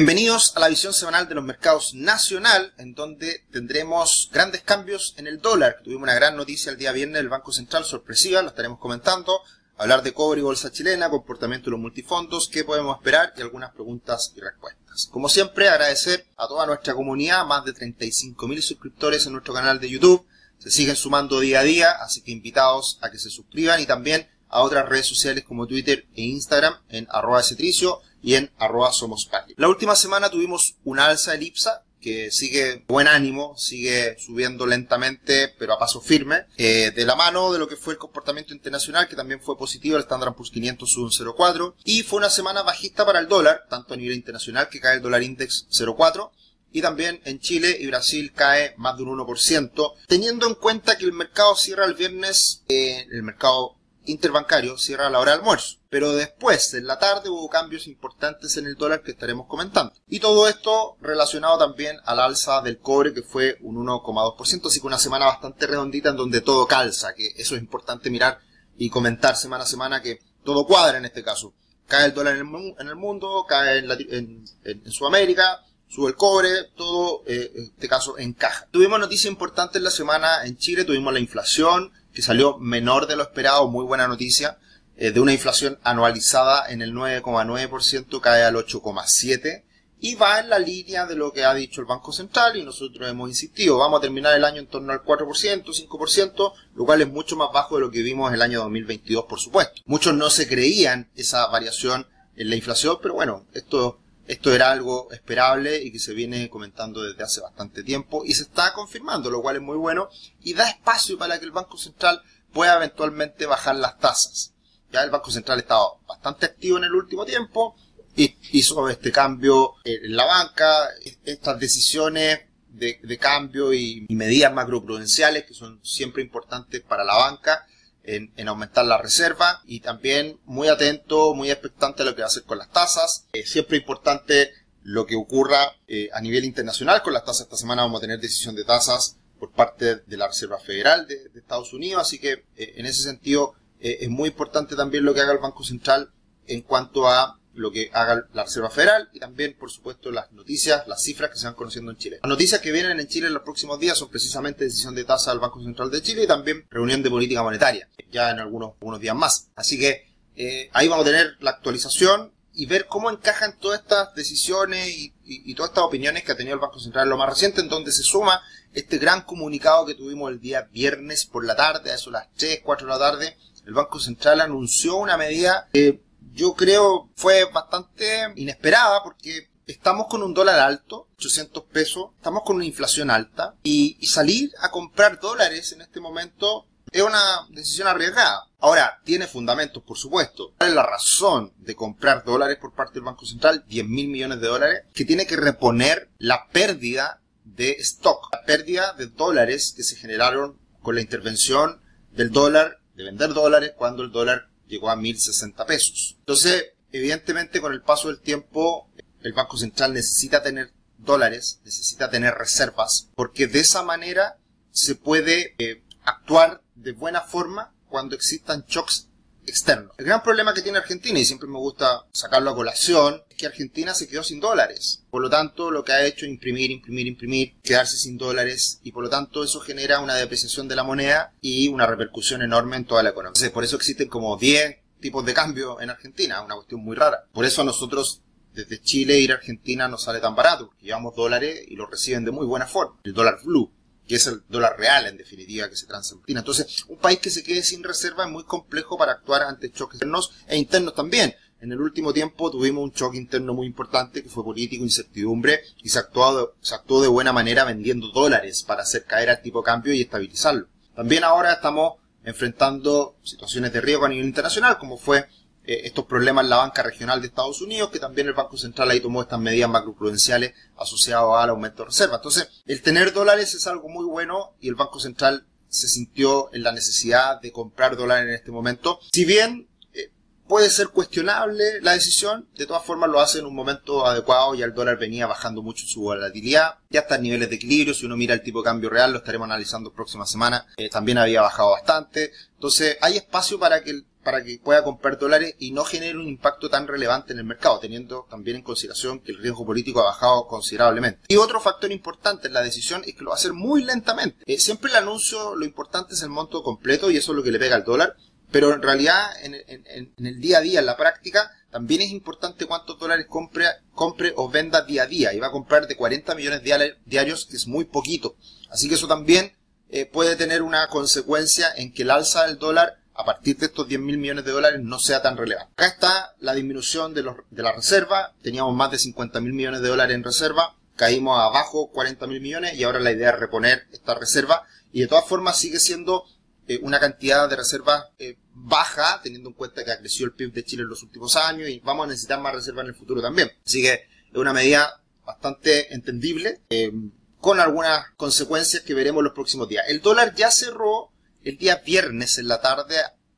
Bienvenidos a la visión semanal de los mercados nacional, en donde tendremos grandes cambios en el dólar. Tuvimos una gran noticia el día viernes del Banco Central, sorpresiva, lo estaremos comentando. Hablar de cobre y bolsa chilena, comportamiento de los multifondos, qué podemos esperar y algunas preguntas y respuestas. Como siempre, agradecer a toda nuestra comunidad, más de 35.000 suscriptores en nuestro canal de YouTube. Se siguen sumando día a día, así que invitados a que se suscriban y también a otras redes sociales como Twitter e Instagram en arroba cetricio y en arroba somos La última semana tuvimos una alza de IPSA que sigue buen ánimo, sigue subiendo lentamente, pero a paso firme, eh, de la mano de lo que fue el comportamiento internacional, que también fue positivo, el Standard Poor's 500 sube un 0,4, y fue una semana bajista para el dólar, tanto a nivel internacional, que cae el dólar index 0,4, y también en Chile y Brasil cae más de un 1%, teniendo en cuenta que el mercado cierra el viernes, eh, el mercado interbancario cierra a la hora de almuerzo. Pero después, en la tarde, hubo cambios importantes en el dólar que estaremos comentando. Y todo esto relacionado también al alza del cobre, que fue un 1,2%, así que una semana bastante redondita en donde todo calza, que eso es importante mirar y comentar semana a semana que todo cuadra en este caso. Cae el dólar en el, mundo, cae en, Sudamérica, sube el cobre, todo eh, en este caso encaja. Tuvimos noticias importantes en la semana en Chile, tuvimos la inflación, que salió menor de lo esperado, muy buena noticia, eh, de una inflación anualizada en el 9,9%, cae al 8,7%, y va en la línea de lo que ha dicho el Banco Central y nosotros hemos insistido, vamos a terminar el año en torno al 4%, 5%, lo cual es mucho más bajo de lo que vimos el año 2022, por supuesto. Muchos no se creían esa variación en la inflación, pero bueno, esto esto era algo esperable y que se viene comentando desde hace bastante tiempo y se está confirmando, lo cual es muy bueno y da espacio para que el Banco Central pueda eventualmente bajar las tasas. Ya el Banco Central ha estado bastante activo en el último tiempo y hizo este cambio en la banca, estas decisiones de, cambio y medidas macroprudenciales que son siempre importantes para la banca en, aumentar la reserva y también muy atento, muy expectante a lo que va a hacer con las tasas. Eh, siempre importante lo que ocurra eh, a nivel internacional con las tasas. Esta semana vamos a tener decisión de tasas por parte de la Reserva Federal de, Estados Unidos, así que eh, en ese sentido es muy importante también lo que haga el Banco Central en cuanto a lo que haga la Reserva Federal y también, por supuesto, las noticias, las cifras que se van conociendo en Chile. Las noticias que vienen en Chile en los próximos días son precisamente decisión de tasa del Banco Central de Chile y también reunión de política monetaria, ya en algunos, algunos días más. Así que eh, ahí vamos a tener la actualización y ver cómo encajan todas estas decisiones y, todas estas opiniones que ha tenido el Banco Central en lo más reciente, en donde se suma este gran comunicado que tuvimos el día viernes por la tarde, a eso las 3, 4 de la tarde. El Banco Central anunció una medida que yo creo fue bastante inesperada porque estamos con un dólar alto, 800 pesos, estamos con una inflación alta y, salir a comprar dólares en este momento es una decisión arriesgada. Ahora, tiene fundamentos, por supuesto. ¿Cuál es la razón de comprar dólares por parte del Banco Central? 10 mil millones de dólares, que tiene que reponer la pérdida de stock, la pérdida de dólares que se generaron con la intervención del dólar, de vender dólares cuando el dólar llegó a 1.060 pesos. Entonces, evidentemente con el paso del tiempo, el Banco Central necesita tener dólares, necesita tener reservas, porque de esa manera se puede eh, actuar de buena forma cuando existan shocks externos. El gran problema que tiene Argentina, y siempre me gusta sacarlo a colación, que Argentina se quedó sin dólares. Por lo tanto, lo que ha hecho es imprimir, imprimir, imprimir, quedarse sin dólares, y por lo tanto eso genera una depreciación de la moneda y una repercusión enorme en toda la economía. Entonces, por eso existen como 10 tipos de cambio en Argentina, una cuestión muy rara. Por eso a nosotros desde Chile ir a Argentina no sale tan barato, porque llevamos dólares y los reciben de muy buena forma. El dólar blue que es el dólar real en definitiva que se transa Entonces, un país que se quede sin reserva es muy complejo para actuar ante choques externos e internos también. En el último tiempo tuvimos un choque interno muy importante que fue político, incertidumbre, y se actuó, de, se actuó de buena manera vendiendo dólares para hacer caer al tipo de cambio y estabilizarlo. También ahora estamos enfrentando situaciones de riesgo a nivel internacional, como fue eh, estos problemas en la banca regional de Estados Unidos, que también el Banco Central ahí tomó estas medidas macroprudenciales asociadas al aumento de reserva. Entonces, el tener dólares es algo muy bueno y el Banco Central se sintió en la necesidad de comprar dólares en este momento. Si bien puede ser cuestionable la decisión, de todas formas lo hace en un momento adecuado, ya el dólar venía bajando mucho su volatilidad, ya está en niveles de equilibrio, si uno mira el tipo de cambio real, lo estaremos analizando próxima semana, eh, también había bajado bastante, entonces hay espacio para que para que pueda comprar dólares y no genere un impacto tan relevante en el mercado, teniendo también en consideración que el riesgo político ha bajado considerablemente. Y otro factor importante en la decisión es que lo va a hacer muy lentamente. Eh, siempre el anuncio, lo importante es el monto completo y eso es lo que le pega al dólar, pero en realidad en, el día a día, en la práctica, también es importante cuántos dólares compre, compre o venda día a día. Y va a comprar de 40 millones diarios, que es muy poquito. Así que eso también eh, puede tener una consecuencia en que el alza del dólar a partir de estos 10 mil millones de dólares no sea tan relevante. Acá está la disminución de, los, de la reserva. Teníamos más de 50 mil millones de dólares en reserva. Caímos abajo 40 mil millones y ahora la idea es reponer esta reserva. Y de todas formas sigue siendo eh, una cantidad de reservas eh, baja, teniendo en cuenta que ha crecido el PIB de Chile en los últimos años y vamos a necesitar más reservas en el futuro también. Así que es una medida bastante entendible, eh, con algunas consecuencias que veremos los próximos días. El dólar ya cerró el día viernes en la tarde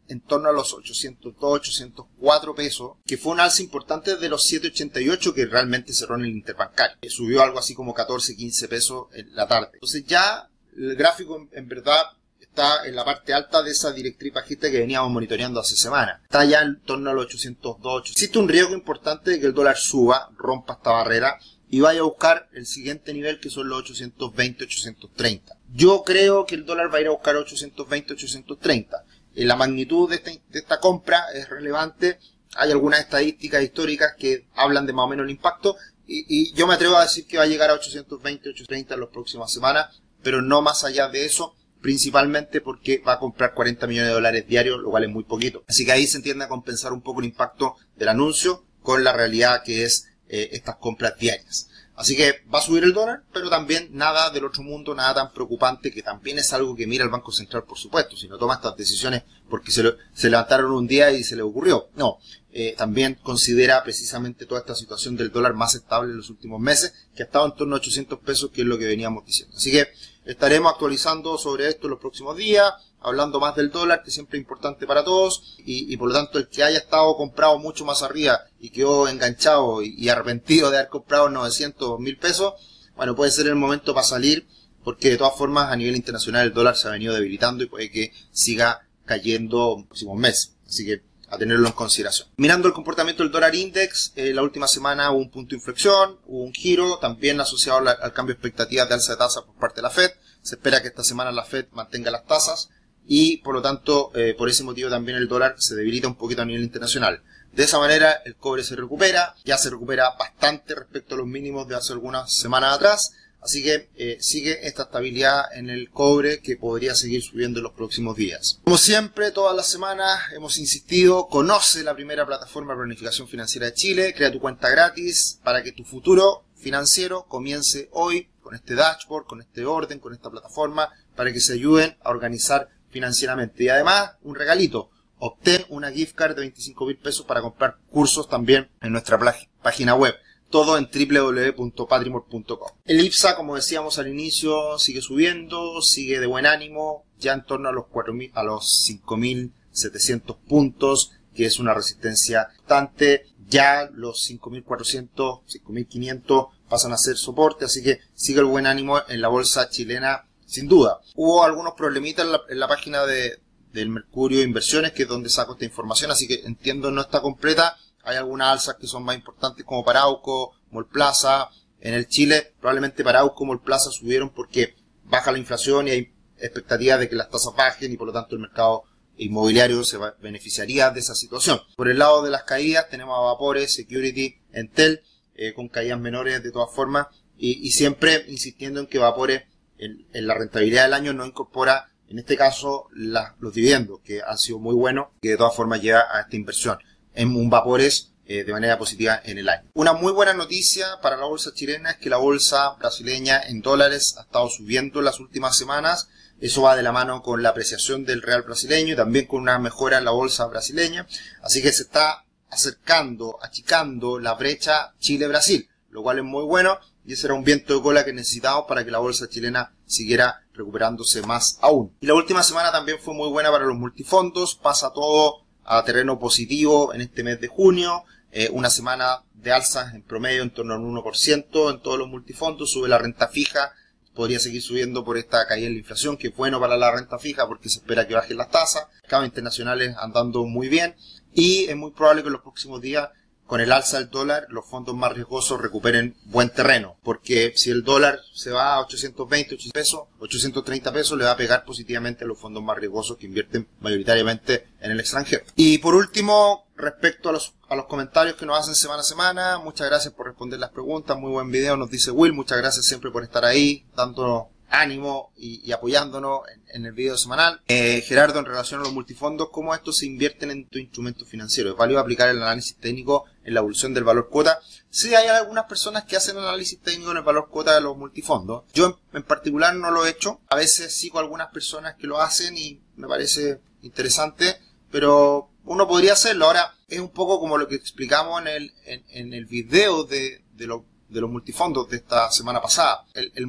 en torno a los 802, 804 pesos, que fue un alza importante de los 788 que realmente cerró en el interbancario. Subió algo así como 14, 15 pesos en la tarde. Entonces ya el gráfico en, verdad está en la parte alta de esa directriz bajista que veníamos monitoreando hace semanas. Está ya en torno a los 802. Existe un riesgo importante de que el dólar suba, rompa esta barrera y vaya a buscar el siguiente nivel que son los 820, 830. Yo creo que el dólar va a ir a buscar 820, 830. Eh, la magnitud de esta, compra es relevante. Hay algunas estadísticas históricas que hablan de más o menos el impacto. Y, yo me atrevo a decir que va a llegar a 820, 830 en las próximas semanas, pero no más allá de eso, principalmente porque va a comprar 40 millones de dólares diarios, lo cual es muy poquito. Así que ahí se entiende a compensar un poco el impacto del anuncio con la realidad que es eh, estas compras diarias. Así que va a subir el dólar, pero también nada del otro mundo, nada tan preocupante, que también es algo que mira el Banco Central, por supuesto, si no toma estas decisiones porque se, se levantaron un día y se le ocurrió. No, eh, también considera precisamente toda esta situación del dólar más estable en los últimos meses, que ha estado en torno a 800 pesos, que es lo que veníamos diciendo. Así que estaremos actualizando sobre esto en los próximos días hablando más del dólar, que siempre es importante para todos, y, por lo tanto el que haya estado comprado mucho más arriba y quedó enganchado y, arrepentido de haber comprado 900 mil pesos, bueno, puede ser el momento para salir, porque de todas formas a nivel internacional el dólar se ha venido debilitando y puede que siga cayendo en próximos meses. Así que a tenerlo en consideración. Mirando el comportamiento del dólar index, eh, la última semana hubo un punto de inflexión, hubo un giro, también asociado al, cambio de expectativas de alza de tasas por parte de la Fed. Se espera que esta semana la Fed mantenga las tasas y por lo tanto, eh, por ese motivo también el dólar se debilita un poquito a nivel internacional. De esa manera el cobre se recupera, ya se recupera bastante respecto a los mínimos de hace algunas semanas atrás, así que eh, sigue esta estabilidad en el cobre que podría seguir subiendo en los próximos días. Como siempre, todas las semanas hemos insistido, conoce la primera plataforma de planificación financiera de Chile, crea tu cuenta gratis para que tu futuro financiero comience hoy con este dashboard, con este orden, con esta plataforma, para que se ayuden a organizar financieramente. Y además, un regalito, obtén una gift card de 25 mil pesos para comprar cursos también en nuestra página web. Todo en www.patrimor.com. El IPSA, como decíamos al inicio, sigue subiendo, sigue de buen ánimo, ya en torno a los 4.000, a los 5.700 puntos, que es una resistencia bastante. Ya los 5.400, 5.500 pasan a ser soporte, así que sigue el buen ánimo en la bolsa chilena sin duda. Hubo algunos problemitas en la, página de, del Mercurio Inversiones, que es donde saco esta información, así que entiendo no está completa. Hay algunas alzas que son más importantes como Parauco, Molplaza. En el Chile, probablemente Parauco, Molplaza subieron porque baja la inflación y hay expectativas de que las tasas bajen y por lo tanto el mercado inmobiliario se beneficiaría de esa situación. Por el lado de las caídas tenemos a Vapores, Security, Entel, eh, con caídas menores de todas formas y, y siempre insistiendo en que Vapores en, la rentabilidad del año no incorpora, en este caso, los dividendos, que han sido muy buenos, que de todas formas lleva a esta inversión en un vapores eh, de manera positiva en el año. Una muy buena noticia para la bolsa chilena es que la bolsa brasileña en dólares ha estado subiendo en las últimas semanas. Eso va de la mano con la apreciación del real brasileño y también con una mejora en la bolsa brasileña. Así que se está acercando, achicando la brecha Chile-Brasil, lo cual es muy bueno y ese era un viento de cola que necesitábamos para que la bolsa chilena siguiera recuperándose más aún. Y la última semana también fue muy buena para los multifondos, pasa todo a terreno positivo en este mes de junio, eh, una semana de alzas en promedio en torno al 1% en todos los multifondos, sube la renta fija. Podría seguir subiendo por esta caída en la inflación, que es bueno para la renta fija porque se espera que bajen las tasas, mercados internacionales andando muy bien. Y es muy probable que en los próximos días con el alza del dólar, los fondos más riesgosos recuperen buen terreno, porque si el dólar se va a 820 800 pesos, 830 pesos, le va a pegar positivamente a los fondos más riesgosos que invierten mayoritariamente en el extranjero. Y por último, respecto a los, a los comentarios que nos hacen semana a semana, muchas gracias por responder las preguntas, muy buen video, nos dice Will, muchas gracias siempre por estar ahí, dándonos ánimo y, apoyándonos en, el video semanal. Eh, Gerardo, en relación a los multifondos, ¿cómo estos se invierten en tu instrumento financiero? ¿Es válido aplicar el análisis técnico en la evolución del valor cuota? Sí, hay algunas personas que hacen análisis técnico en el valor cuota de los multifondos. Yo en, particular no lo he hecho. A veces sigo algunas personas que lo hacen y me parece interesante, pero uno podría hacerlo. Ahora, es un poco como lo que explicamos en el, en, el video de, de de los multifondos de esta semana pasada. El,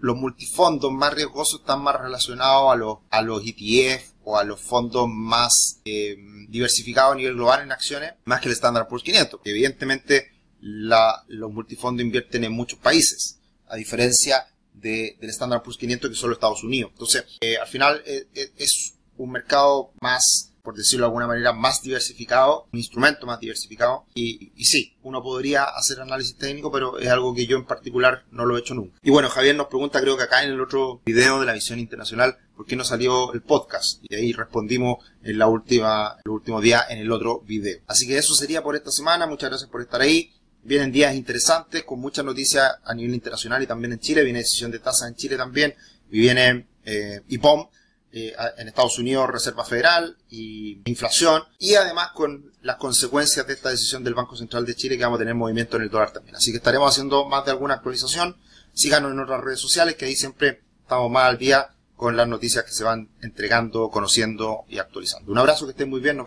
los multifondos más riesgosos están más relacionados a los, a los ETF o a los fondos más eh, diversificados a nivel global en acciones, más que el Standard Poor's 500. Evidentemente, la, los multifondos invierten en muchos países, a diferencia de, del Standard Poor's 500 que solo Estados Unidos. Entonces, eh, al final eh, es un mercado más por decirlo de alguna manera, más diversificado, un instrumento más diversificado. Y, y, sí, uno podría hacer análisis técnico, pero es algo que yo en particular no lo he hecho nunca. Y bueno, Javier nos pregunta, creo que acá en el otro video de la visión internacional, ¿por qué no salió el podcast? Y ahí respondimos en la última, el último día en el otro video. Así que eso sería por esta semana. Muchas gracias por estar ahí. Vienen días interesantes con muchas noticias a nivel internacional y también en Chile. Viene decisión de tasa en Chile también. Y viene eh, IPOM eh, en Estados Unidos Reserva Federal y inflación y además con las consecuencias de esta decisión del Banco Central de Chile que vamos a tener movimiento en el dólar también. Así que estaremos haciendo más de alguna actualización. Síganos en nuestras redes sociales que ahí siempre estamos más al día con las noticias que se van entregando, conociendo y actualizando. Un abrazo, que estén muy bien, nos vemos.